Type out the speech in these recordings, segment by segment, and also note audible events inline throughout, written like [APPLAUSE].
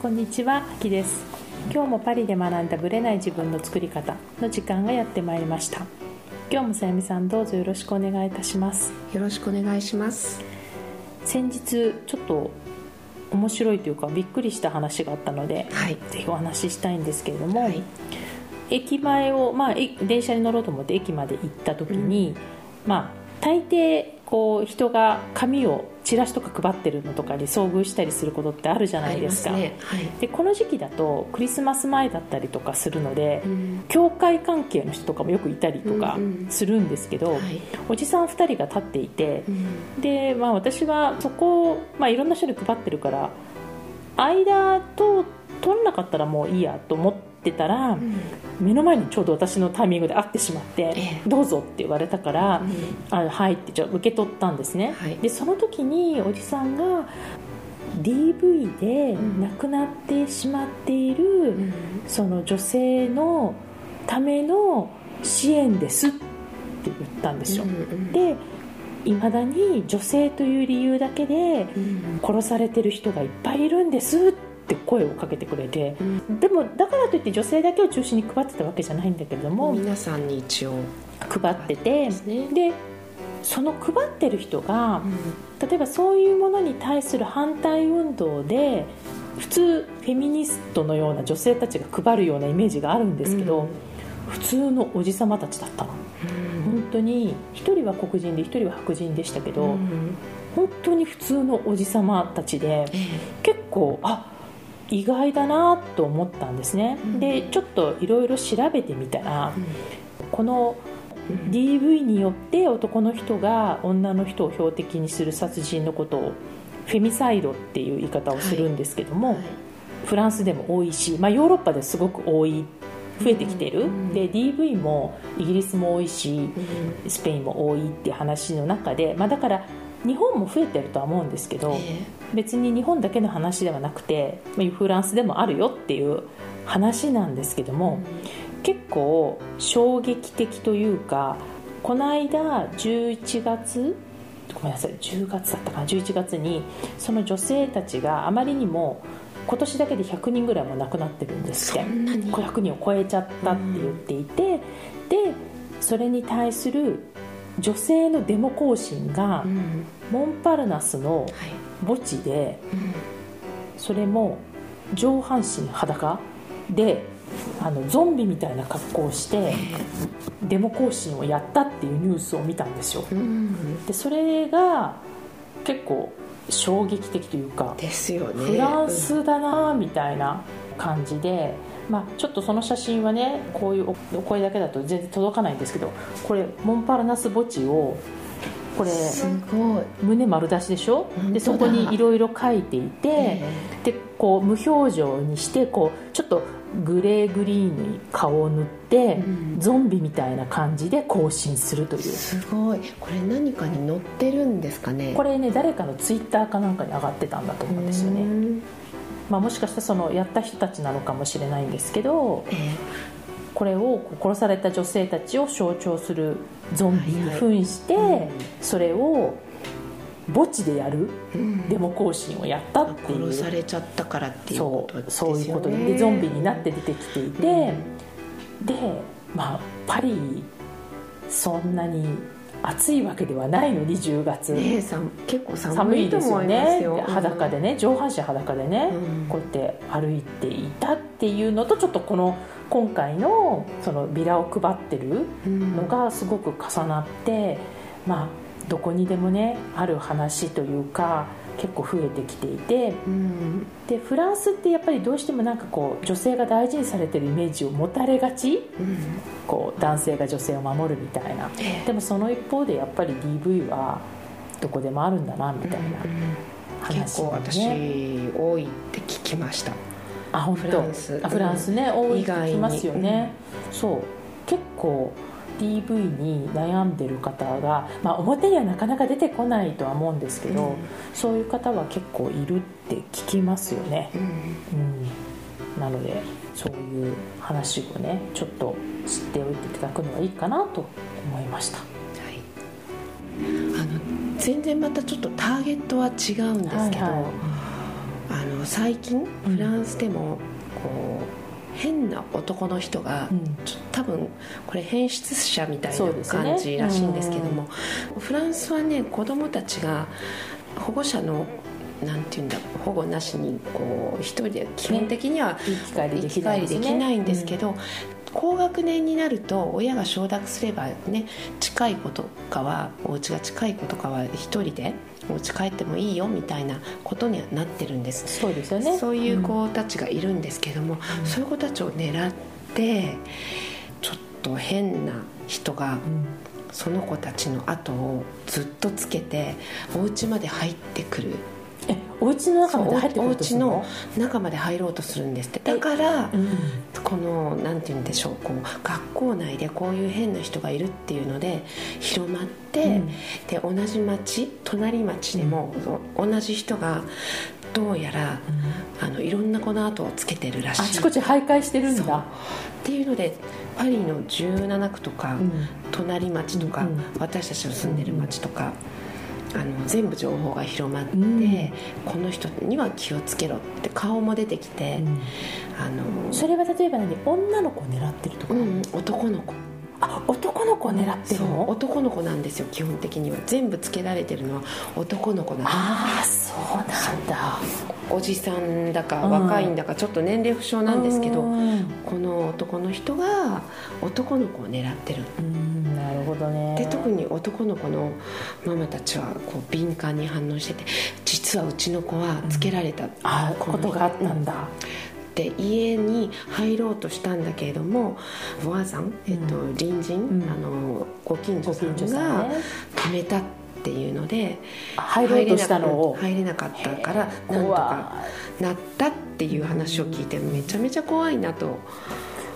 こんにちは、あきです。今日もパリで学んだブレない自分の作り方の時間がやってまいりました。今日もさゆみさんどうぞよろしくお願いいたします。よろしくお願いします。先日ちょっと面白いというかびっくりした話があったので、はい。ぜひお話ししたいんですけれども、はい。駅前を、まあ、え電車に乗ろうと思って駅まで行った時に、まあ、大抵こう人が紙をチラシとか配ってるのとかに遭遇したりすることってあるじゃないですすね。はい。でこの時期だとクリスマス前だったりとかするので、うん教会関係の人とかもよくいたりとかうんうん。するんですけど、はい。おじさん2人が立っていてう、ん。で、まあ、私はそこを、まあ、いろんな人に配ってるから間と取らなかったらもういいやと思ってたら、うん。目の前にちょうど私のタイミングで会ってしまってえ「え。どうぞ」って言われたからうん「あはい」ってじゃあ受け取ったんですね、はい。でその時におじさんが DV で亡くなってしまっている、うん。その女性のための支援ですって言ったんですよ、うんうん。でいまだに女性という理由だけでうん。殺されてる人がいっぱいいるんですって声をかけてくれて。うん。でもだからといって女性だけを中心に配ってたわけじゃないんだけれども皆さんに一応。配っててですね。でその配ってる人がうん。例えばそういうものに対する反対運動で普通フェミニストのような女性たちが配るようなイメージがあるんですけど、うん。普通のおじさまたちだったの。うん。本当に1人は黒人で1人は白人でしたけど、うん。本当に普通のおじさまたちでえ。結構あ意外だなと思ったんですね、うん。でちょっといろいろ調べてみたらえこのうん DV によって男の人が女の人を標的にする殺人のことをフェミサイドっていう言い方をするんですけども、はい。フランスでも多いし、まあ、ヨーロッパですごく多い増えてきてる、うんで DV もイギリスも多いしうんスペインも多いっていう話の中で、まあ、だから日本も増えてるとは思うんですけど、え別に日本だけの話ではなくてまあフランスでもあるよっていう話なんですけどえも、結構衝撃的というかこの間11月ごめんなさい10月だったかな11月にその女性たちがあまりにも今年だけで100人ぐらいも亡くなってるんですって。そんなに？500人を超えちゃったって言っていて、でそれに対する女性のデモ行進がうん。モンパルナスのはい墓地でうんそれも上半身裸であのゾンビみたいな格好をしてデモ行進をやったっていうニュースを見たんですよ。うん。でそれが結構衝撃的というかですよね。フランスだなみたいな感じで、まあ、ちょっとその写真はねこういうおお声だけだと全然届かないんですけどこれモンパルナス墓地をこれ。すごい。胸丸出しでしょ？でそこにいろいろ書いていて、えでこう無表情にしてこうちょっとグレーグリーンに顔を塗って、うん。ゾンビみたいな感じで行進するという。すごい。これ何かに載ってるんですかね？これね誰かのツイッターかなんかに上がってたんだと思うんですよね、うん。まあ、もしかしたらそのやった人たちなのかもしれないんですけどえこれを殺された女性たちを象徴するゾンビに扮して、はいはい。うんそれを墓地でやるえうん。デモ行進をやったっていう。殺されちゃったからっていうそうことですよね。そういうことででゾンビになって出てきていて、でまあパリそんなに暑いわけではないのに10月、ね結構寒寒いですよ。ね思いますよ裸でね上半身裸でね、うん。こうやって歩いていたっていうのとちょっとこの今回のそのビラを配ってるうん。のがすごく重なって、まあどこにでもねある話というか結構増えてきていてうん。でフランスってやっぱりどうしてもなんかこう女性が大事にされてるイメージを持たれがち。うん。こう男性が女性を守るみたいな。ええ。でもその一方でやっぱり DV はどこでもあるんだなみたいなうん話結構私ね多いって聞きましたあ本フ当ランス。あフランスね、多い意って聞きますよね、そう。結構 DV に悩んでる方が、まあ、表にはなかなか出てこないとは思うんですけど、うん。そういう方は結構いるって聞きますよね、うん。うん、なのでそういう話をねちょっと知っておいていただくのはいいかなと思いました。はい。あの全然またちょっとターゲットは違うんですけど、はいはい最近うん。フランスでもこう変な男の人が、うん。多分これ変質者みたいな感じらしいんですけども、フランスはね子供たちが保護者のなんていうんだ保護なしにこう一人で基本的には生き返りで生きないですねできないんですけど、高学年になると親が承諾すればね近い子とかはお家が近い子とかは一人でお家帰ってもいいよみたいなことにはなってるんです。そうですよね。そういう子たちがいるんですけども、そういう子たちを狙ってちょっと変な人がうん。その子たちの後をずっとつけてお家まで入ってくるえお家の中まで入ってくお家の中まで入ろうとするんですって。だからうん。このなんて言うんでしょうこう学校内でこういう変な人がいるっていうので広まって、うん。で同じ町隣町でも、そう同じ人がどうやらあのいろんな子の後をつけてるらしい。あちこち徘徊してるんだ。っていうのでパリの17区とか、うん。隣町とか、うん。私たちの住んでる町とか、あの全部情報が広まって、うん。この人には気をつけろって顔も出てきて、うん。あのそれは例えば何？女の子を狙ってるとか、うん、男の子あ男の子を狙ってるの？男の子なんですよ基本的には。全部つけられてるのは男の子なんですああそうなんだ。おじさんだかうん若いんだかちょっと年齢不詳なんですけど、うん。この男の人が男の子を狙ってるうんなるほどね。で特に男の子のママたちはこう敏感に反応してて実はうちの子はつけられた、あこのことがあったんだ、で家に入ろうとしたんだけれどもボアさん、えっと、隣人、ん。あのご近所さんがね。止めたっていうので入ろうとしたのを。入れなかったからなんと怖かなったっていう話を聞いてめちゃめちゃ怖いなと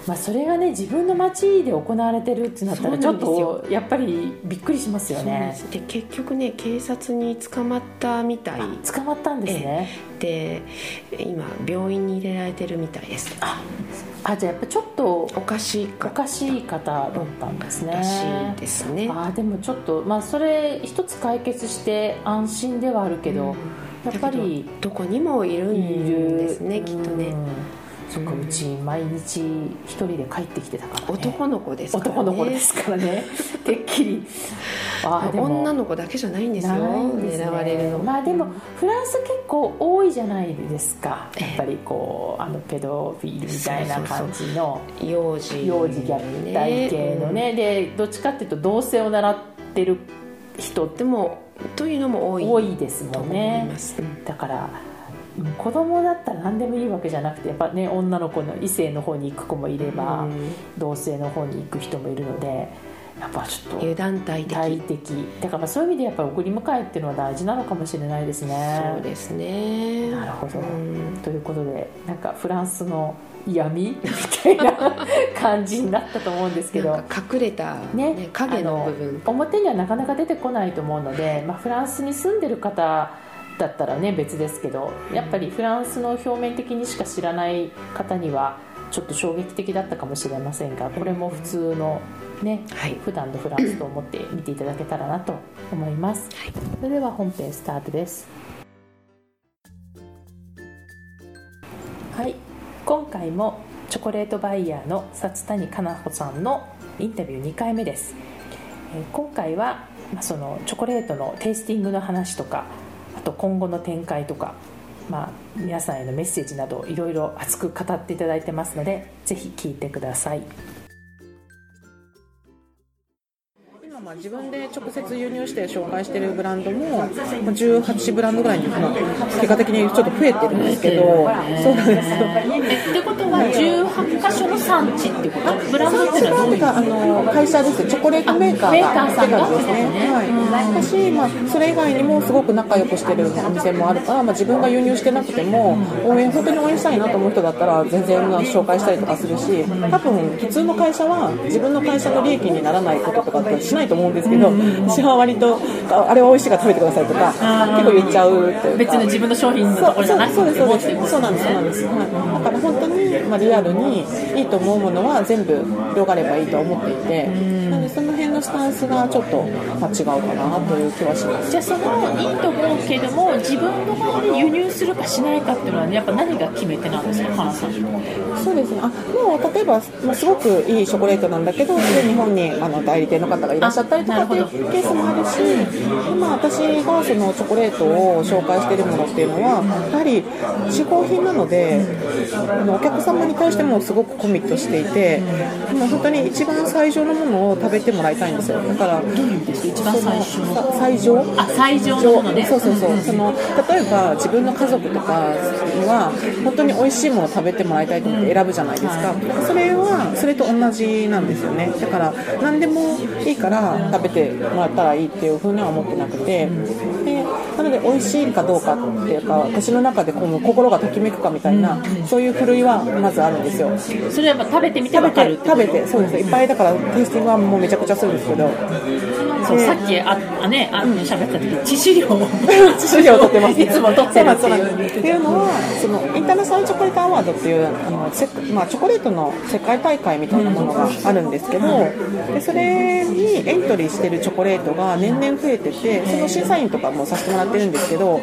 まあ、それがね自分の街で行われてるってなったらちょっとやっぱりびっくりしますよね。で結局ね警察に捕まったみたい。捕まったんですね、で今病院に入れられてるみたいです。あじゃあやっぱちょっとおかしいおかかしい方だったんですね。らしいですね。あーでもちょっとまあそれ一つ解決して安心ではあるけど、やっぱりどこにもいるいんるですねきっとね。うんそっかうんうち毎日一人で帰ってきてたから、ね、男の子ですからね。男の子ですからね。[LAUGHS] てっきり。あ女の子だけじゃないんですよですね。狙われるの。まあでもフランス結構多いじゃないですか。やっぱりこうあのペドフィルみたいな感じの。幼児。幼児虐待系のね。でどっちかっていうと同性を習ってる人。ってでもというのも多い多いですもんねうんだからうん子供だったら何でもいいわけじゃなくてやっぱね女の子の異性の方に行く子もいれば、同性の方に行く人もいるのでやっぱちょっと油断大敵だからまあそういう意味でやっぱり送り迎えっていうのは大事なのかもしれないですね。そうですね。なるほど。うん。ということでなんかフランスの闇 [LAUGHS] みたいな [LAUGHS] 感じになったと思うんですけど。隠れた、ねね、影の部分。表にはなかなか出てこないと思うので、まあ、フランスに住んでる方だったらね別ですけどやっぱりフランスの表面的にしか知らない方にはちょっと衝撃的だったかもしれませんがこれも普通のねはい。普段のフランスと思って見ていただけたらなと思います、それでは本編スタートです。はい。今回もチョコレートバイヤーの薩谷かなほさんのインタビュー2回目です、えー今回は、まあ、そのチョコレートのテイスティングの話とかあと今後の展開とか、まあ、皆さんへのメッセージなどいろいろ熱く語っていただいてますのでぜひ聞いてください。まあ自分で直接輸入して紹介してるブランドもまあ18ブランドぐらいにまあ結果的にちょっと増えてるんですけどそうなんですよ。ってことは18箇所の産地ってこと？ブランドっていうのはどういう？があの会社ですチョコレートメーカーメーカーさんですね、はい、だし、まあ、それ以外にもすごく仲良くしてるお店もあるから、まあ、自分が輸入してなくても応援本当に応援したいなと思う人だったら全然紹介したりとかするし多分普通の会社は自分の会社の利益にならないこととかってしないと思思うんですけど、私は割とああれは美味しいから食べてくださいとか結構言っちゃうというか。別に自分の商品のところじゃなくてそうそうそうです。そうなんですそうなんです、はい、だから本当に、まあ、リアルにいいと思うものは全部広がればいいと思っていてなのでその辺のスタンスがちょっと、まあ、違うかなという気はします。じゃあそのいいと思うけども自分の場合で輸入するかしないかっていうのは、ね、やっぱ何が決め手なんですか花さん。そうですね。あもう例えば、まあ、すごくいいチョコレートなんだけどで日本にあの代理店の方がいらっしゃったりとかっていうケースもあるし今私がそのチョコレートを紹介しているものっていうのはやはり嗜好品なのでお客様に対してもすごくコミットしていてもう本当に一番最上のものを食べてもらいたいんですよ。だからどういうんですか一番最上あ最上のものね。そうそうそう、その例えば自分の家族とかには本当に美味しいものを食べてもらいたいと思って選ぶじゃないですか、それはそれと同じなんですよね。だから何でもいいから食べてもらったらいいっていうふうには思ってなくて。なので美味しいかどうかっていうか私の中でこの心がときめくかみたいな、そういうふるいはまずあるんですよ。それはやっぱ食べてみて食べ分かるて食べてそうですいっぱいだからテイスティングはもうめちゃくちゃするんですけど。そうさっきああねあの喋った時致死量を。[LAUGHS] 致死量を取ってます、いつも取ってるっていうっていうのはそのインターナショナルチョコレートアワードっていうあのせ、まあ、チョコレートの世界大会みたいなものがあるんですけど、でそれにエントリーしてるチョコレートが年々増えててその審査員とかもさせてもらってるんですけど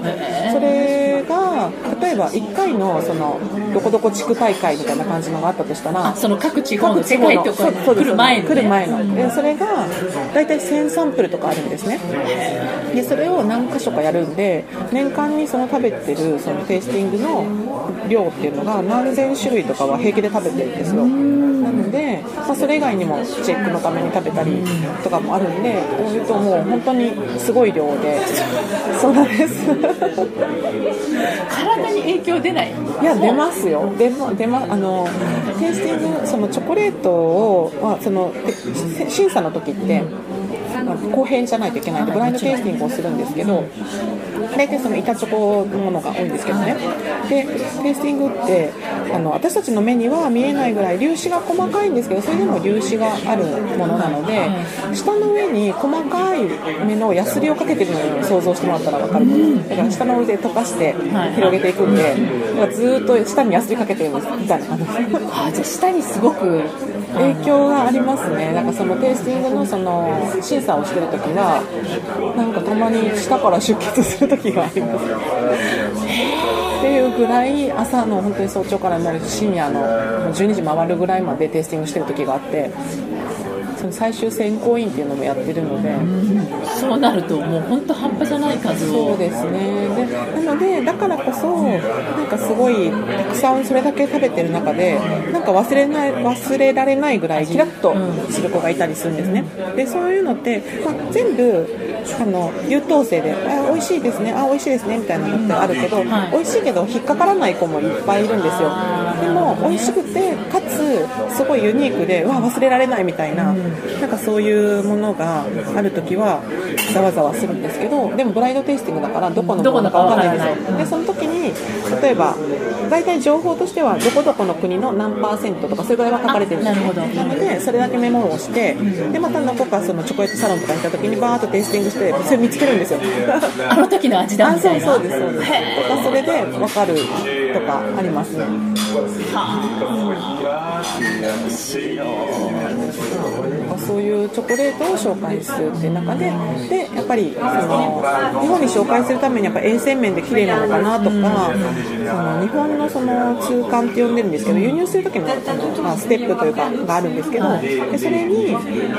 それが例えば1回のそのどこどこ地区大会みたいな感じのがあったとしたらあその各地方の世界とか来る前に、ね、来る前の。でそれが大体1000サンプルとかあるんですね。でそれを何箇所かやるんで年間にその食べてるそのテイスティングの量っていうのが何千種類とかは平気で食べてるんですよ。なので、まあ、それ以外にもチェックのために食べたりとかもあるんで言うともう本当にすごい量でそうなんです。体に影響出ない？いや出ますよ。出ま出まあのテイスティングそのチョコレートを、まあ、その審査の時って、うん公平じゃないといけないんでブラインドテイスティングをするんですけど大体その板チョコのものが多いんですけどね。でテイスティングってあの私たちの目には見えないぐらい粒子が細かいんですけどそれでも粒子があるものなので下の上に細かい目のヤスリをかけてるのように想像してもらったら分かると思うだから下の上で溶かして広げていくんでずーっと下にヤスリかけてるんですみたいな感じ。あじゃあ下にすごく影響がありますね、なんかそのテイスティングのその審査をしてるときは、なんかたまに下から出血するときがあります。っていうぐらい、朝の本当に早朝からもう深夜の12時回るぐらいまでテイスティングしてる時があって、その最終選考員っていうのもやってるので。そうなるともう本当半端じゃない数を。そうですね。でなのでだからこそなんかすごいたくさんそれだけ食べてる中でなんか忘れない忘れられないぐらいキラッとする子がいたりするんですね。でそういうのって、まあ、全部あの優等生であ美味しいですねあ美味しいですねみたいなのってあるけど、はい。美味しいけど引っかからない子もいっぱいいるんですよ。でも美味しくてかつすごいユニークでうわ忘れられないみたいななんかそういうものがある時はざわざわするんですけどでもブラインドテイスティングだからどこのものかわかんないんですよ。でその時に例えば大体情報としてはどこどこの国の何パーセントとかそれぐらいは書かれてるんですあなのでそれだけメモをしてでまたどこかそのチョコレートサロンとかに行った時にバーッとテイスティングしてそれ見つけるんですよ。[LAUGHS] あの時の味だあみたいな。そうですそうです。とかそれで分かるとかあります。ね te Senhor. そういうチョコレートを紹介するっていう中ででやっぱりその日本に紹介するためにやっぱ衛生面で綺麗なのかなとかその日本のその通関って呼んでるんですけど輸入する時のまあ、ステップというかがあるんですけどでそれに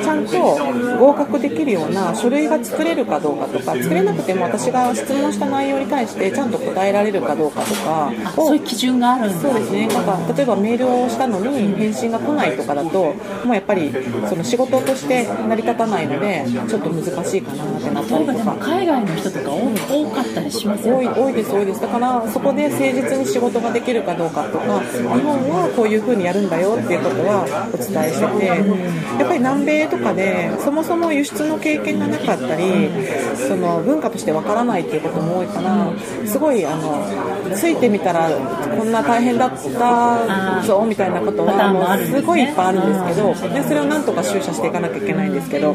ちゃんと合格できるような書類が作れるかどうかとか作れなくても私が質問した内容に対してちゃんと答えられるかどうかとかあそういう基準があるそうですね。なんか例えばメールをしたのに返信が来ないとかだともうやっぱりその仕事として成り立たないのでちょっと難しいかなってなった例えばでもりとか。海外の人とか多多かったりしますよ多い多いです多いです。だからそこで誠実に仕事ができるかどうかとか。日本はこういう風にやるんだよっていうことはお伝えしてて。やっぱり南米とかでそもそも輸出の経験がなかったりその文化としてわからないっていうことも多いからすごいあのついてみたらこんな大変だったぞみたいなことはもうすごいいっぱいあるんですけどでそれをなんとか修正していかなきゃいけないんですけど。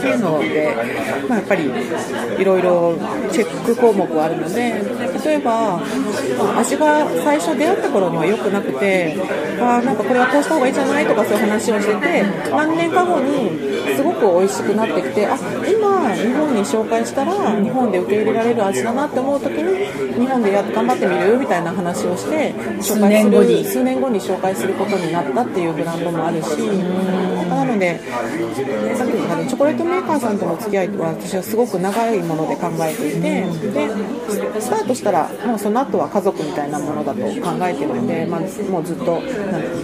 っていうので、まあ、やっぱりいろいろチェック項目はあるので例えば、まあ、味が最初出会った頃には良くなくてあなんかこれはこうした方がいいんじゃないとかそういう話をしてて何年か後にすごく美味しくなってきてあ今日本に紹介したら日本で受け入れられる味だなって思う時に日本でや頑張ってみる？みたいな話をして紹介する。数年後に。紹介することになったっていうブランドもあるし。なのでさっき言ったチョコレートメーカーさんとの付き合いは私はすごく長いもので考えていてでスタートしたらもうその後は家族みたいなものだと考えてるので、まあ、もうずっと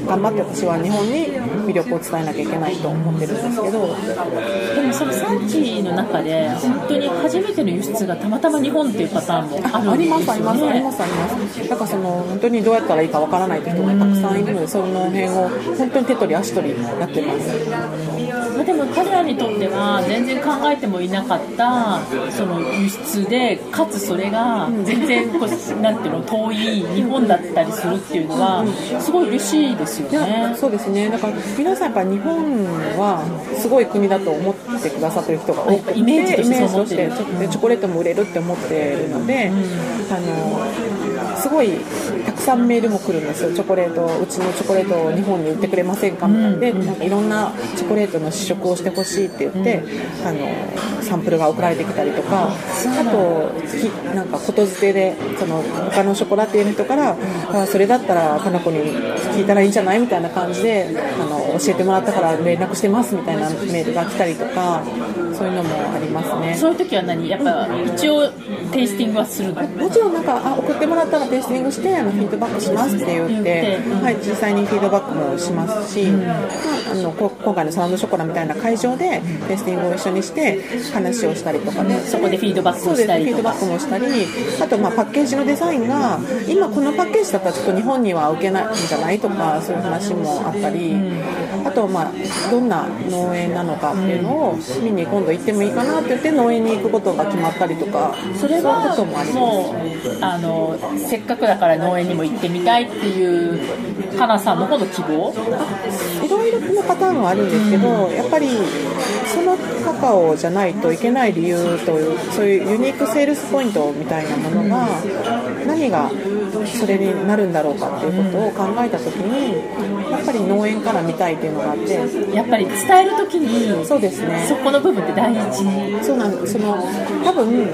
頑張って私は日本に魅力を伝えなきゃいけないと思ってるんですけどでもその産地の中で本当に初めての輸出がたまたま日本っていうパターンもあるんですよ、ね、ありますありますあります。だからその本当にどうやったらいいかわからないって人がたくさんいるのでその辺を本当に手取り足取りやってます。でも彼らにとっては全然考えてもいなかったその輸出でかつそれが全然こうなんていうの遠い日本だったりするっていうのはすごい嬉しいですよね。そうですね。だから皆さんやっぱ日本はすごい国だと思ってくださってる人が多くてイメージとしてチョコレートも売れるって思ってるので、うん、あのすごいたくさんメールも来るんですよ。チョコレートうちのチョコレートを日本に売ってくれませんかみたいな。でなんかいろんなチョコレートの試食をしてほしいって言って、あのサンプルが送られてきたりとかあとなんかことづてでその他のショコラティエの人からあそれだったらかな子に聞いたらいいんじゃないみたいな感じであの教えてもらったから連絡してますみたいなメールが来たりとかそういうのもありますね。そういう時は何？やっぱ一応テイスティングはするもちろんなんかあ送ってもらったらテイスティングしてあのフィードバックしますって言って、はい、実際にフィードバックもしますし、まあ、あの今回のサウンドショコラみたいな会場でテイスティングを一緒にして話をしたりとかね。そこでフィードバックをしたりフィードバックもしたりあとまあパッケージのデザインが今このパッケージだったらちょっと日本には受けないんじゃないとかそういう話もあったりあとまあどんな農園なのかっていうのを見に今度行ってもいいかなって言って農園に行くことが決まったりとかそれはもうあのせっかくだから農園にも行ってみたいっていう花さんの方の希望いろいろなパターンはあるんですけどやっぱりそのカカオじゃないといけない理由というそういうユニークセールスポイントみたいなものが何がそれになるんだろうかっていうことを考えた時にやっぱり農園から見たいっていうのがあってやっぱり伝える時にそうですね。そこの部分って大事。そうなんです。その多分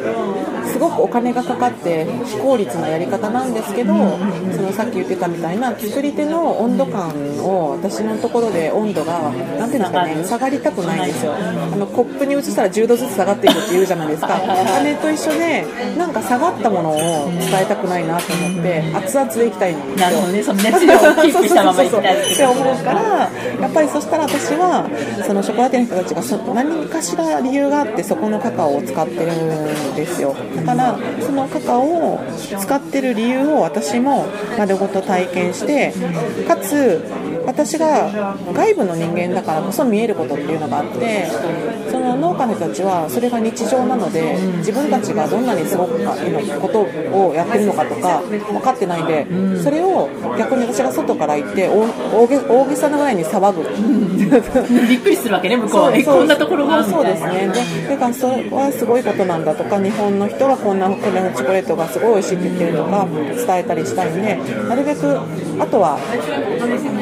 すごくお金がかかって非効率なやり方なんですけどそのさっき言ってたみたいな作り手の温度感を私のところで温度が何ていうんですかね下がりたくないんですよ。あのコップに移したら10度ずつ下がっていくって言うじゃないですか。お金と一緒でなんか下がったものを伝えたくないなと思って熱々でいきたいんですよ。なるほどね。その熱量をキープしたままいきたいって思うからやっぱりそしたら私はそのショコラティエの人たちがそ何かしら理由があってそこのカカオを使ってるんですよ。だからそのカカオを使ってる理由を私も丸ごと体験してかつ私が外部の人間だからこそ見えることっていうのがあってその農家の人たちはそれが日常なので自分たちがどんなにすごくかのことをやってるのかとか分かってないんでそれを逆に私が外から行って大げさなぐらいに騒ぐ。[LAUGHS] びっくりするわけね向こうは。こんなところが？そうですね。でだからそれはすごいことなんだとか日本の人はこんなこれのチョコレートがすごい美味しいって言ってるとか伝えたりしたいんでなるべくあとは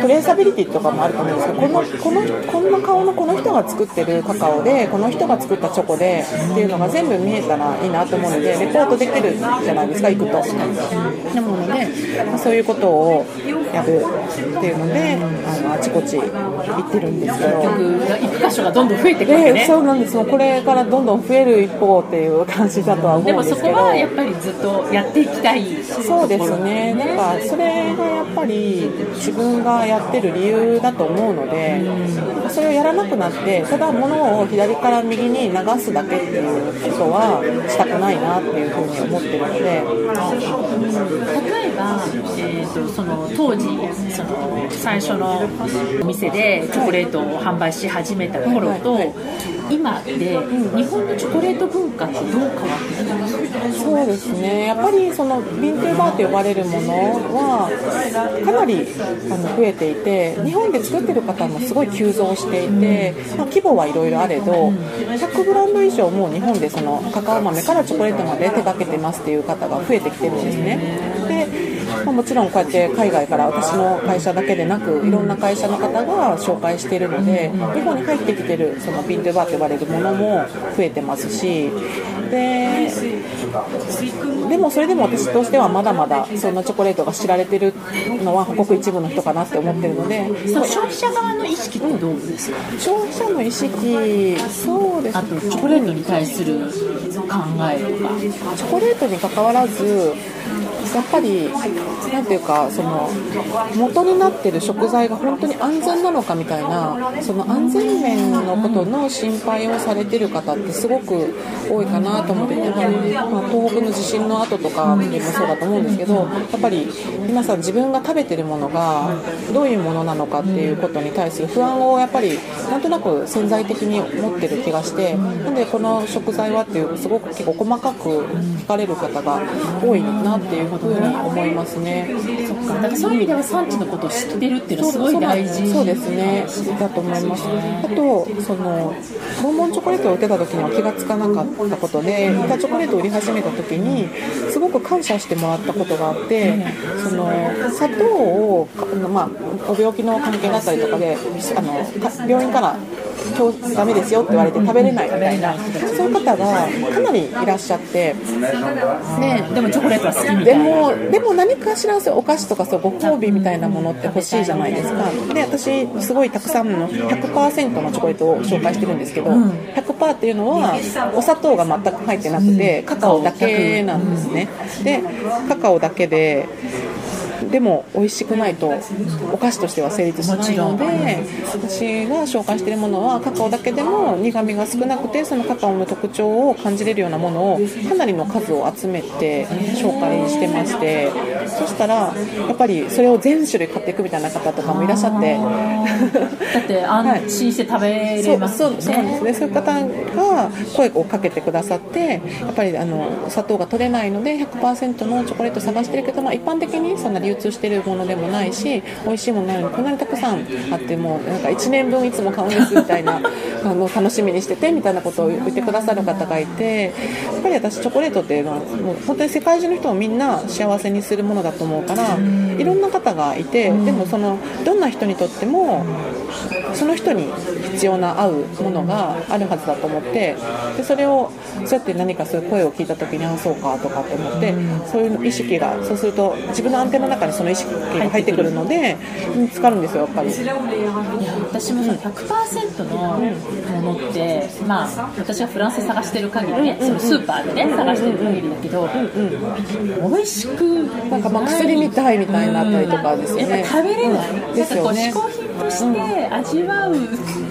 トレーサビリティとかもあると思うんですけどこのこのこんな顔のこの人が作ってるカカオでこの人が作ったチョコでっていうのが全部見えたらいいなと思うのでレポートできるじゃないですか行くと。なので、まあ、そういうことをやるっていうのであのあちこち行ってるんですけど行く箇所がどんどん増えてくるね。そうなんですこれからどんどん増える一方っていう感じだとは思うんですけど。でもそこはやっぱりずっとやっていきたいそうですね。なんかそれがやっぱり自分がやってる理由だと思うので、それをやらなくなってただ物を左から右に流すだけっていうことはしたくないなっていうふうに思ってるので。例ええー、とその当時その最初のお店でチョコレートを販売し始めた頃と、今で日本のチョコレート文化ってどう変わってるんですかそうですね。やっぱりそのビンテーバーと呼ばれるものはかなりあの増えていて日本で作ってる方もすごい急増していて、まあ、規模はいろいろあれど100ブランド以上もう日本でそのカカオ豆からチョコレートまで手掛けてますっていう方が増えてきてるんですね。でまあ、もちろんこうやって海外から私の会社だけでなくいろんな会社の方が紹介しているので日本に入ってきてるそのビントゥバーと呼ばれるものも増えてますしででもそれでも私としてはまだまだそんなチョコレートが知られてるのはごく一部の人かなって思ってるので消費者側の意識ってどうですか、消費者の意識そうですあとチョコレートに対する考えとか。チョコレートに関わらずやっぱりなんていうかその元になってる食材が本当に安全なのかみたいなその安全面のことの心配をされてる方ってすごく多いかなと思ってて、まあ、東北の地震の後とかでもそうだと思うんですけどやっぱり皆さん自分が食べてるものがどういうものなのかっていうことに対する不安をやっぱりなんとなく潜在的に持ってる気がしてなんでこの食材はっていうすごく結構細かく聞かれる方が多いなっていうふうに思いますね。そっか。だからそういう意味では産地のことを知ってるっていうのはすごい大事そうですね。だと思いますあとそのボンボンチョコレートを売ってた時には気が付かなかったことで板チョコレートを売り始めた時にすごく感謝してもらったことがあってその砂糖を、まあ、ご病気の関係だったりとかであの病院から今日ダメですよって言われて食べれないみたいなそういう方がかなりいらっしゃって。ねでもチョコレートは好きみたいな。でもでも何かしらお菓子とかそうご褒美みたいなものって欲しいじゃないですか。で私すごいたくさんの100%のチョコレートを紹介してるんですけど100%っていうのはお砂糖が全く入ってなくてカカオだけなんですね。でカカオだけででも美味しくないとお菓子としては成立しないので私が紹介しているものはカカオだけでも苦みが少なくてそのカカオの特徴を感じれるようなものをかなりの数を集めて紹介してましてそしたらやっぱりそれを全種類買っていくみたいな方とかもいらっしゃって。だって [LAUGHS] 安心して食べれますよね、はい、そうそうですね。そういう方が声をかけてくださってやっぱりあの砂糖が取れないので100%のチョコレート探してるけど、まあ、一般的にそんな流通してるものでもないし美味しいものなのにこんなにたくさんあってもなんか1年分いつも買うんですみたいな [LAUGHS] あの楽しみにしててみたいなことを言ってくださる方がいてやっぱり私チョコレートっていうのはもう本当に世界中の人をみんな幸せにするものだと思うからいろんな方がいてでもそのどんな人にとってもその人に必要な合うものがあるはずだと思ってでそれをそうやって何かそういう声を聞いた時にあそうかとかって思ってそういう意識がそうすると自分のアンテナの中にその意識が入ってくるので見つかるんですよやっぱり。いや私も100%のものって、まあ、私はフランス探してる限りね、そのスーパーでね探してる限りだけど、美味しくなんかまあ薬みたいみたいになったりとかですよね。食べれない、ですよね。嗜好品として味わうっ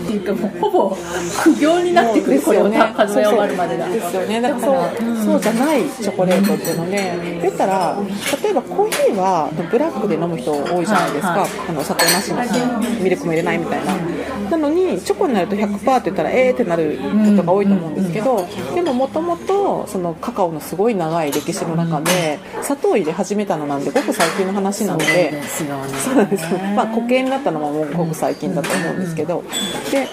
ていうかもうほぼ苦行になってくるこれをね数え終わるまでがですよね。だからそう,、そうじゃないチョコレートっていうので言ったら例えばコーヒーはブラックで飲む人多いじゃないですか、あの砂糖なしのミルクも入れないみたいななのにチョコになると100%って言ったらえーってなることが多いと思うんですけどでももともとそのカカオのすごい長い歴史の中で砂糖入れ始めたのなんでごく最近の話なのでそうですまあ固形になったのももうごく最近だと思うんですけど。で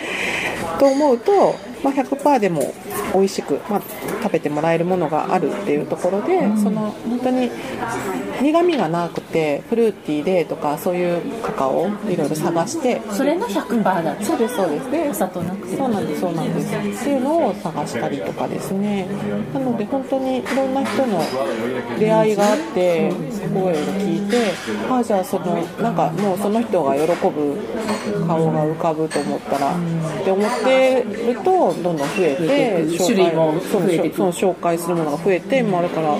と思うと、まあ、100%でも美味しく、まあ、食べてもらえるものがあるっていうところで、その本当に苦みがなくてフルーティーでとかそういうカカオをいろいろ探してそれの100%だそうですそうです。でお砂糖なくて。そうなんですそうなんです。っていうのを探したりとかですね。なので本当にいろんな人の出会いがあって声を聞いてああじゃあそのなんかもうその人が喜ぶ顔が浮かぶと思ったら、って思ってるとどんどん増えて種類も増えてその紹介するものが増えてもあるから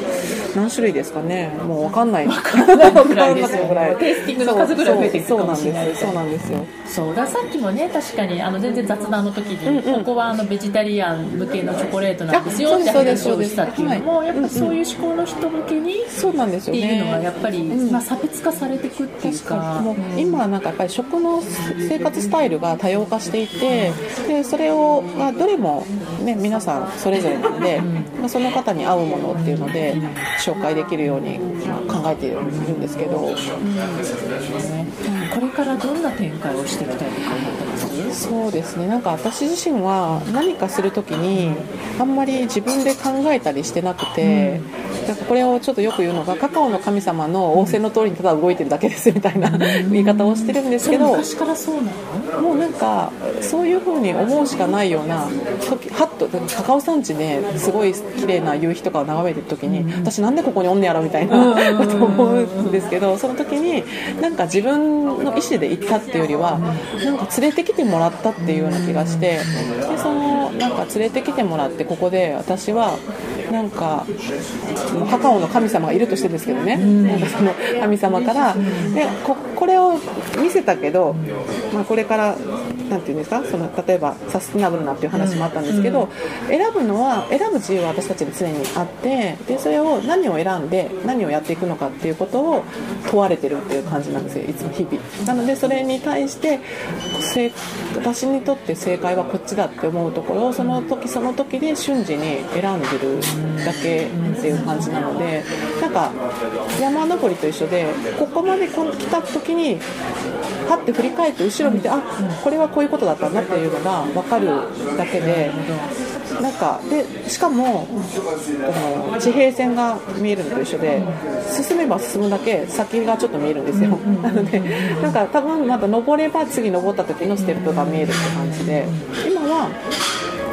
何種類ですかね？もう分かんない。分かんないぐらいですよ。ぐらい。テイスティングの数ぐらい増えていくかもしれない。そうなんですよ。そうださっきもね確かにあの全然雑談の時に、うんうん。ここはあのベジタリアン向けのチョコレートなんですよってあそうです話をしたっていうのもやっぱそういう思考の人向けにそうなんですよね。っていうのがやっぱり、うん。まあ、差別化されていくっていう確かもう今はなんかやっぱり食の生活スタイルが多様化していてでそれを、まあ、どれも、ね、皆さんそれぞれなので、まあ、その方に合うものっていうので紹介できるように、まあ、考えているんですけど。これからどんな展開をしていきたいとか思ってます？そうですね。なんか私自身は何かするときにあんまり自分で考えたりしてなくて、なんかこれをちょっとよく言うのがカカオの神様の仰せの通りにただ動いてるだけですみたいな言い方をしてるんですけど昔からそうなの？もうなんかそういう風に思うしかないような時はっとカカオ産地ですごい綺麗な夕日とかを眺めてる時に私なんでここにおんねやろみたいなことを思うんですけどその時になんか自分の意思で行ったっていうよりはなんか連れてきてもらったっていうような気がしてでそのなんか連れてきてもらってここで私はなんかカカオの神様がいるとしてですけどね、なんかその神様からでここれを見せたけど、まあ、これからなんていうんですかその例えばサスティナブルなっていう話もあったんですけど、選ぶのは選ぶ自由は私たちに常にあってでそれを何を選んで何をやっていくのかっていうことを問われてるっていう感じなんですよいつも日々。なのでそれに対してせ私にとって正解はこっちだって思うところをその時その時で瞬時に選んでるだけっていう感じなのでなんか山登りと一緒でここまでこ来た時にパッて振り返って後ろ見てあこれはこういうことだったなっていうのが分かるだけでなんかでしかもあの地平線が見えるのと一緒で進めば進むだけ先がちょっと見えるんですよ。なのでなんか多分また登れば次登った時のステップが見えるって感じで今は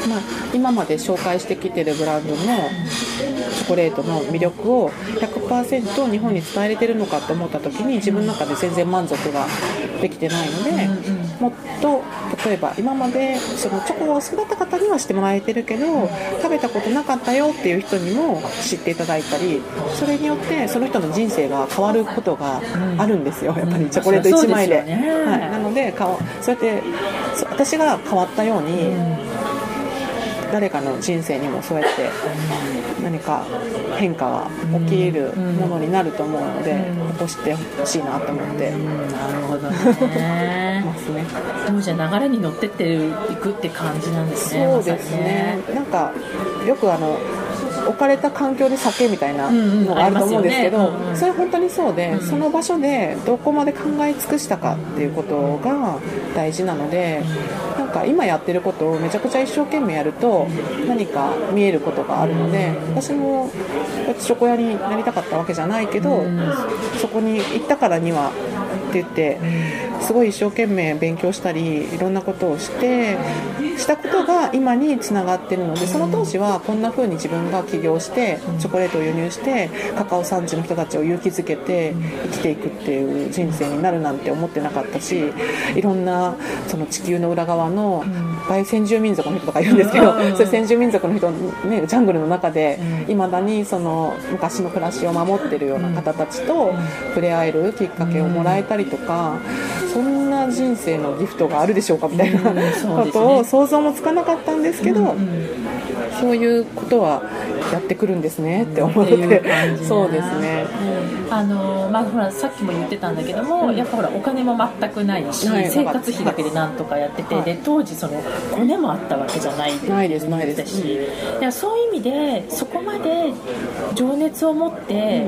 まあ、今まで紹介してきてるブランドのチョコレートの魅力を100%日本に伝えれてるのかと思った時に自分の中で全然満足ができてないのでもっと例えば今までそのチョコがお好きだった方にはしてもらえてるけど食べたことなかったよっていう人にも知っていただいたりそれによってその人の人生が変わることがあるんですよ。やっぱりチョコレート1枚で。はい、なのでそうやってそ私が変わったように、誰かの人生にもそうやって何か変化が起きるものになると思うので、起こしてほしいなと思って。なるほどね。[LAUGHS] ますね。もうじゃあ流れに乗ってっていくって感じなんですねそうですね。まさなんかよくあの置かれた環境で酒みたいなのがあると思うんですけど、それ本当にそうで、うんその場所でどこまで考え尽くしたかっていうことが大事なので、なんか今やってることをめちゃくちゃ一生懸命やると何か見えることがあるので私もチョコ屋になりたかったわけじゃないけど、そこに行ったからには言ってすごい一生懸命勉強したりいろんなことをしてしたことが今につながってるのでその当時はこんな風に自分が起業してチョコレートを輸入してカカオ産地の人たちを勇気づけて生きていくっていう人生になるなんて思ってなかったしいろんなその地球の裏側の大先住民族の人とかいるんですけどそういう先住民族の人、ね、ジャングルの中でいまだにその昔の暮らしを守ってるような方たちと触れ合えるきっかけをもらえたりとかそんな人生のギフトがあるでしょうかみたいなことを想像もつかなかったんですけど、そういうことはやってくるんですねって思っってそうですね。あのまあ、ほらさっきも言ってたんだけども、やっぱほらお金も全くないし、はい生活費だけでなんとかやってて、はい。で当時そのコネもあったわけじゃないないですないです。だし、いやそういう意味でそこまで情熱を持って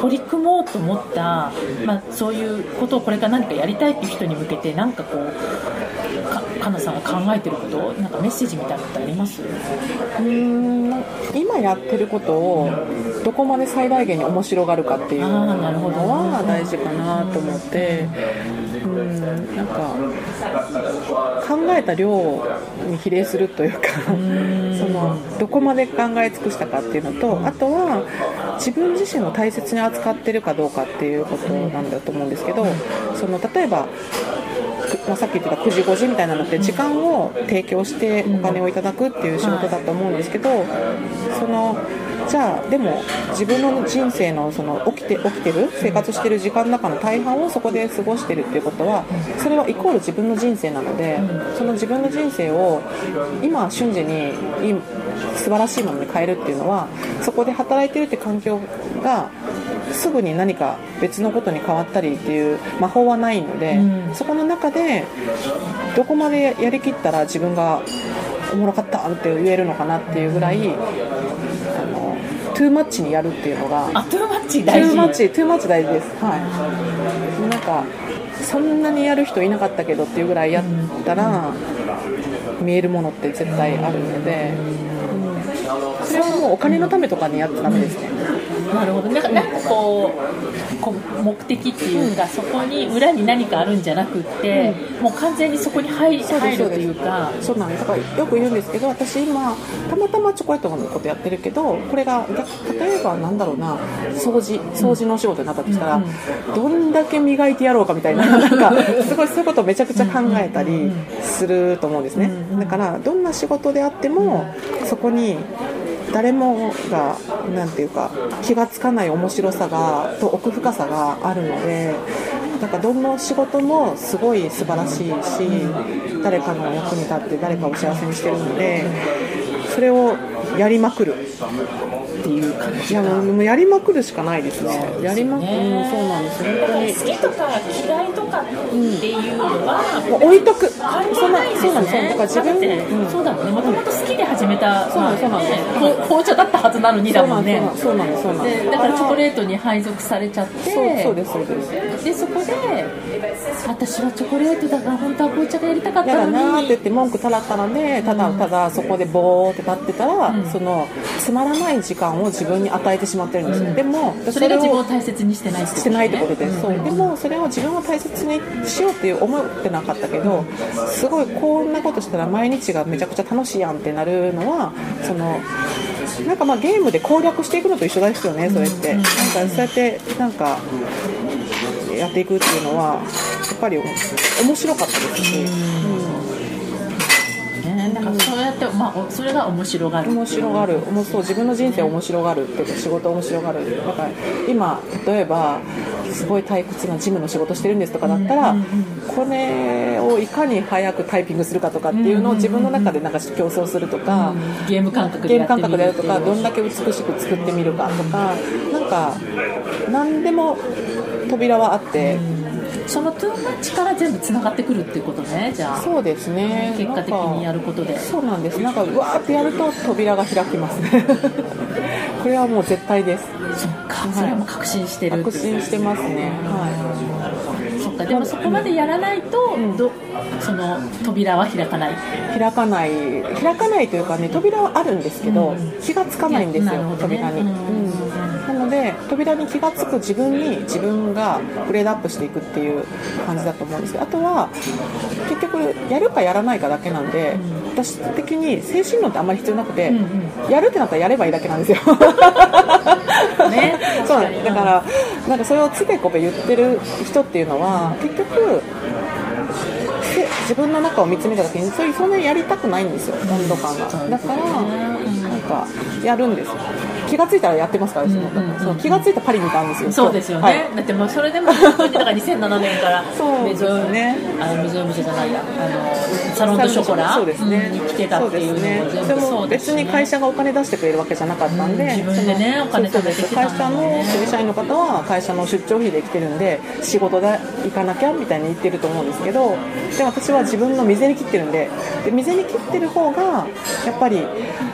取り組もうと思った、まあ、そういうことをこれから何かやりたいっていう人に向けてなんかこうかかなさんが考えてることなんかメッセージみたいなことあります？うーん今やってることをどこまで最大限に面白がるかっていうのは大事かなと思ってうんなんか考えた量に比例するというかそのどこまで考え尽くしたかっていうのとあとは自分自身を大切に扱ってるかどうかっていうことなんだと思うんですけどその例えばくまあ、さっき言ってた9時5時みたいなのって時間を提供してお金をいただくっていう仕事だと思うんですけど、そのじゃあでも自分の人生のその起きて起きてる生活してる時間の中の大半をそこで過ごしてるっていうことはそれはイコール自分の人生なのでその自分の人生を今瞬時に素晴らしいものに変えるっていうのはそこで働いてるって環境がすぐに何か別のことに変わったりっていう魔法はないので、そこの中でどこまでやりきったら自分がおもろかったって言えるのかなっていうぐらいあのトゥーマッチにやるっていうのがあトゥーマッチト大事。ゥーマッチトゥーマッチ大事です。はい。なんかそんなにやる人いなかったけどっていうぐらいやったら見えるものって絶対あるので、うん。それはもうお金のためとかにやっちゃダメですねなるほど。なんかなんかこうこう目的っていうか、そこに裏に何かあるんじゃなくって、もう完全にそこに入そうです入るっていうか。そうなんです。だからよく言うんですけど私今たまたまチョコレートのことやってるけどこれがだ例えばなんだろうな掃除掃除のお仕事になったとしたら、どんだけ磨いてやろうかみたいな [LAUGHS] なんかすごいそういうことをめちゃくちゃ考えたりすると思うんですね。だからどんな仕事であってもそこに誰もが何て言うか気が付かない面白さがと奥深さがあるのでなんかどの仕事もすごい素晴らしいし誰かの役に立って誰かを幸せにしてるのでそれをやりまくる。っていう感じいやもうやりまくるしかないですね。やりまくる、うんそうなんです本当に。好きとか嫌いとかっていうのは、もう置いとく。関そんないですそうなんですだから自分うん。そうだもんね。もともと好きで始めたそうなんです。紅茶だったはずなのにだもんね。そうなんですそうなんです。だからチョコレートに配属されちゃって。そうそうですそうです。でそこで私はチョコレートだから本当は紅茶がやりたかったのに。なーって言って文句たらったらでただただそこでボーって立ってたら、そのつまらない時間を自分に与えてしまってるんです。よ、でもそれが自分をを大切にしてないしてないってことねです、そう。でもそれを自分を大切にしようっていう思ってなかったけどすごいこんなことしたら毎日がめちゃくちゃ楽しいやんってなるのはそのなんかまあゲームで攻略していくのと一緒ですよねそれって、なんかそうやってなんかやっていくっていうのはやっぱり面白かったですし、ねなんかそうやって、まあ、おそれが面白がる。面白がる。もうそう自分の人生面白がるっていうか仕事面白がる。だから今例えばすごい退屈な事務の仕事してるんですとかだったら、これをいかに早くタイピングするかとかっていうのを自分の中でなんか競争するとか、ゲーム感覚ゲーム感覚でやるとかどんだけ美しく作ってみるかとかなんか何でも扉はあって、そのトゥーマッチから全部つながってくるっていうことねじゃあ。そうですね。結果的にやるることで。そうなんです。なんかうわーってやると扉が開きますね。[LAUGHS] これはもう絶対です。そっか。それはもう確信してる確信してますね。はそっか。でもそこまでやらないと、どその扉は開かない。い開かない。開かないというかね扉はあるんですけど、気がつかないんですよ、ね。扉に、うんので扉に気がつく自分に自分がグレードアップしていくっていう感じだと思うんですけどあとは結局やるかやらないかだけなんで、私的に精神論ってあんまり必要なくて、やるってなったらやればいいだけなんですよ。ね [LAUGHS] そうだからなんかそれをつべこべ言ってる人っていうのは結局せ自分の中を見つめた時にそういうそんなにやりたくないんですよ温度感が。だからなんかやるんですよ気がついたらやってますから、そのその気がついたパリにいたんですよ。そうですよね、はい。だってもうそれでも本当にだから2007年から [LAUGHS] そうメゾンね。あのメゾンムジェじゃないやあのサロンドショコラそうですね。に来てたっていうね。でも別に会社がお金出してくれるわけじゃなかったんで、うん自分でねお金そうです。貯めてきたん会社の正社員の方は会社の出張費で来てるんで仕事で行かなきゃみたいに言ってると思うんですけどでも私は自分の水に切ってるんでで水に切ってる方がやっぱり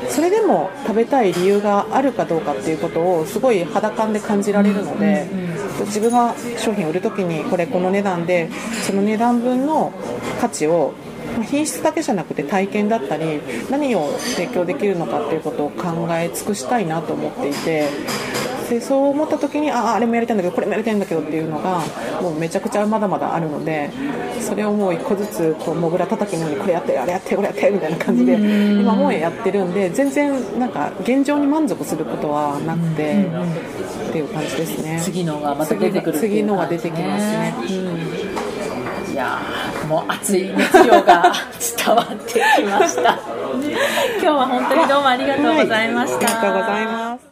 それでも食べたい理由があるかどうかっていうことをすごい肌感で感じられるので、自分が商品を売るときにこれこの値段でその値段分の価値をまあ品質だけじゃなくて体験だったり何を提供できるのかっていうことを考え尽くしたいなと思っていてでそう思った時にあああれもやりたいんだけどこれもやりたいんだけどっていうのがもうめちゃくちゃまだまだあるのでそれをもう一個ずつこうモグラ叩きのようにこれやってあれやってこれやってみたいな感じで今もうやってるんで全然なんか現状に満足することはなくてっていう感じですね。次のがまた出てくる次のが出てきますね、いやーも熱い熱量が [LAUGHS] 伝わってきました。今日は本当にどうもありがとうございました、はい、ありがとうございます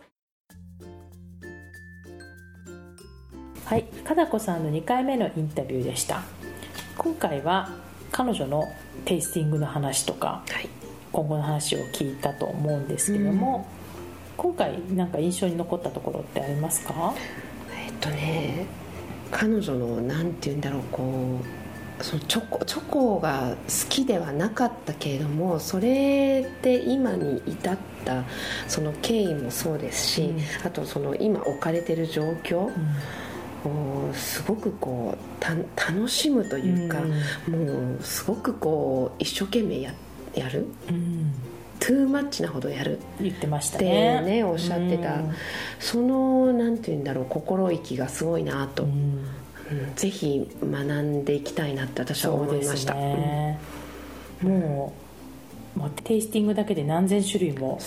はい、かなこさんの2回目のインタビューでした。今回は彼女のテイスティングの話とか、はい。今後の話を聞いたと思うんですけども、今回なんか印象に残ったところってありますか？えっとね彼女のなんて言うんだろうこうそのチョコチョコが好きではなかったけれどもそれで今に至ったその経緯もそうですし、うん。あとその今置かれてる状況をすごくこうた楽しむというか、もうすごくこう一生懸命ややる。うん。トゥーマッチなほどやる。言ってましたね。ねおっしゃってた、うん。そのなんて言うんだろう心意気がすごいなと、ううんんぜひ学んでいきたいなって私は思いました、ね、もうもうテイスティングだけで何千種類も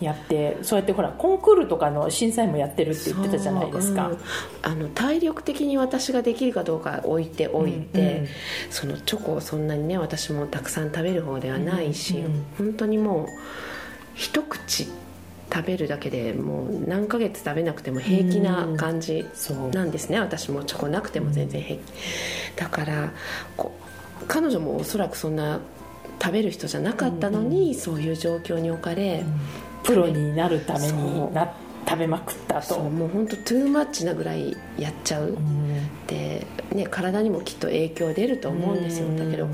やってそうやってほらコンクールとかの審査員もやってるって言ってたじゃないですか、そううん。あの体力的に私ができるかどうか置いておいて、うん。うんそのチョコをそんなにね私もたくさん食べる方ではないし、うん。うん本当にもう一口食べるだけでもう何ヶ月食べなくても平気な感じなんですね。私もチョコなくても全然平気、だから彼女もおそらくそんな食べる人じゃなかったのに、そういう状況に置かれ、プロになるためにな食べまくったと。そうもう本当トゥーマッチなぐらいやっちゃう、うん。で、ね、体にもきっと影響出ると思うんですよ、だけど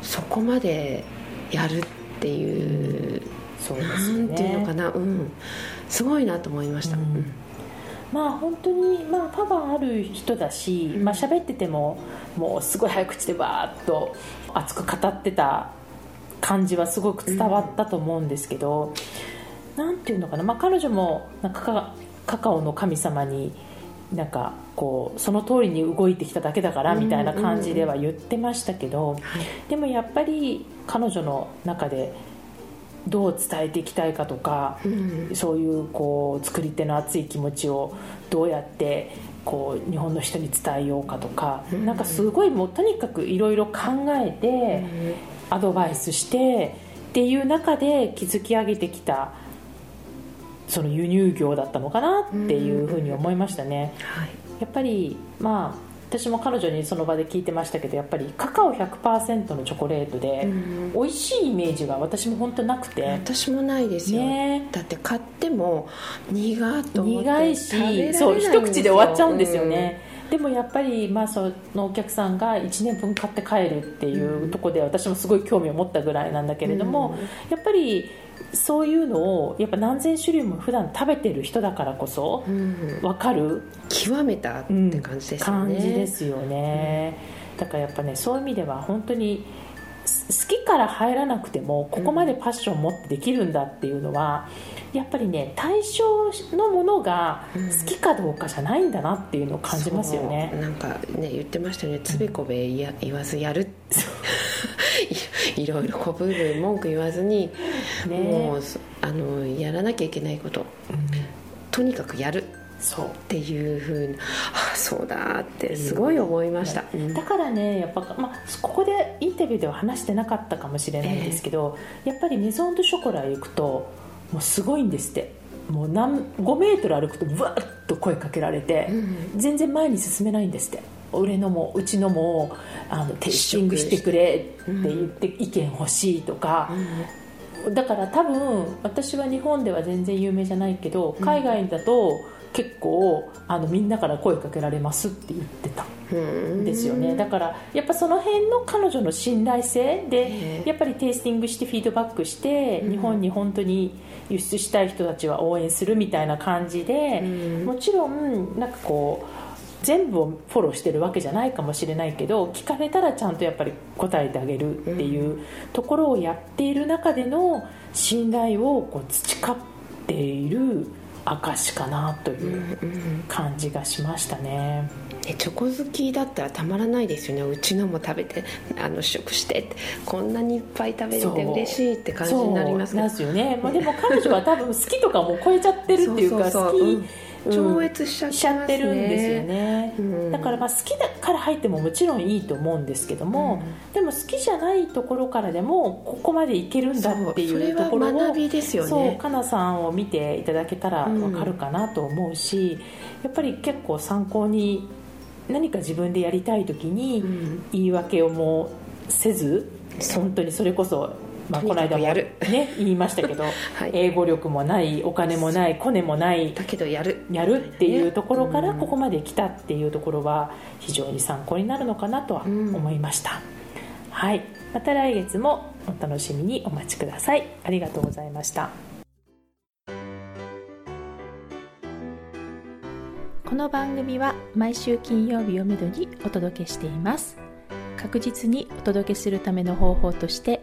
そこまでやるっていう、そうですなよんていうのかねな、うん、すごいなと思いました、うん。うん。まあ本当にまあパワーある人だし、まあ喋っててももうすごい早口でバーッと熱く語ってた感じはすごく伝わったと思うんですけど、なんていうのかな、まあ、彼女もなんかカカカオの神様になんかこうその通りに動いてきただけだからみたいな感じでは言ってましたけど、でもやっぱり彼女の中でどう伝えていきたいかとか、うん。そういうこう作り手の熱い気持ちをどうやってこう日本の人に伝えようかとか、なんかすごいもうとにかくいろいろ考えて、アドバイスしてっていう中で築き上げてきたその輸入業だったのかなっていうふうに思いましたね。はい。やっぱりまあ私も彼女にその場で聞いてましたけどやっぱりカカオ100%のチョコレートでうん美味しいイメージが私も本当なくて、私もないですよ、ね。だって買っても苦っと思って苦いしそう一口で終わっちゃうんですよね、でもやっぱり、まあ、そのお客さんが1年分買って帰るっていうところで私もすごい興味を持ったぐらいなんだけれども、やっぱりそういうのをやっぱ何千種類も普段食べてる人だからこそうん。分かる？極めたって感じですよ感ね、じですよね、だからやっぱねそういう意味では本当にす好きから入らなくてもここまでパッションを持ってできるんだっていうのは、やっぱりね対象のものが好きかどうかじゃないんだなっていうのを感じますよね。そう。なんかね言ってましたよね。つべこべ言や言わずやる。いいろいろこぶる文句言わずに、ね。もうそあのやらなきゃいけないこと、とにかくやる。そう。っていうふうにあそうだってすごい思いました、うん。だからねやっぱ、まあ、ここでインタビューでは話してなかったかもしれないんですけど、やっぱりメゾン・ド・ショコラ行くともうすごいんですって。もう何5メートル歩くとわーっと声かけられて、全然前に進めないんですって。俺のもうちのもあのテイスティングしてくれって言って意見欲しいとか、だから多分私は日本では全然有名じゃないけど海外だと結構あのみんなから声かけられますって言ってた。んですよね。だからやっぱその辺の彼女の信頼性でやっぱりテイスティングしてフィードバックして日本に本当に輸出したい人たちは応援するみたいな感じでもちろんなんかこう全部をフォローしてるわけじゃないかもしれないけど聞かれたらちゃんとやっぱり答えてあげるっていうところをやっている中での信頼をこう培っている証かなという感じがしましたね。ねチョコ好きだったらたまらないですよね。うちのも食べてあの試食してこんなにいっぱい食べれて嬉しいって感じになりますそうなんですよね、まあ、でも彼女は多分好きとかも超えちゃってるっていうかそうそうそう。好きうん超越しちゃってしちゃってるんですよね、うん。だからまあ好きだから入ってももちろんいいと思うんですけども、でも好きじゃないところからでもここまでいけるんだっていうところを学びですよね。そうかなさんを見ていただけたらわかるかなと思うし、やっぱり結構参考に何か自分でやりたい時にん。言い訳をもうせず、本当にそれこそ、まあ、この間やる。ね、言いましたけど、[LAUGHS] はい。英語力もないお金もないコネもないだけどやる。やるっていうところからここまで来たっていうところは非常に参考になるのかなとは思いました、はい。また来月もお楽しみにお待ちください。ありがとうございました。この番組は毎週金曜日をめどにお届けしています。確実にお届けするための方法として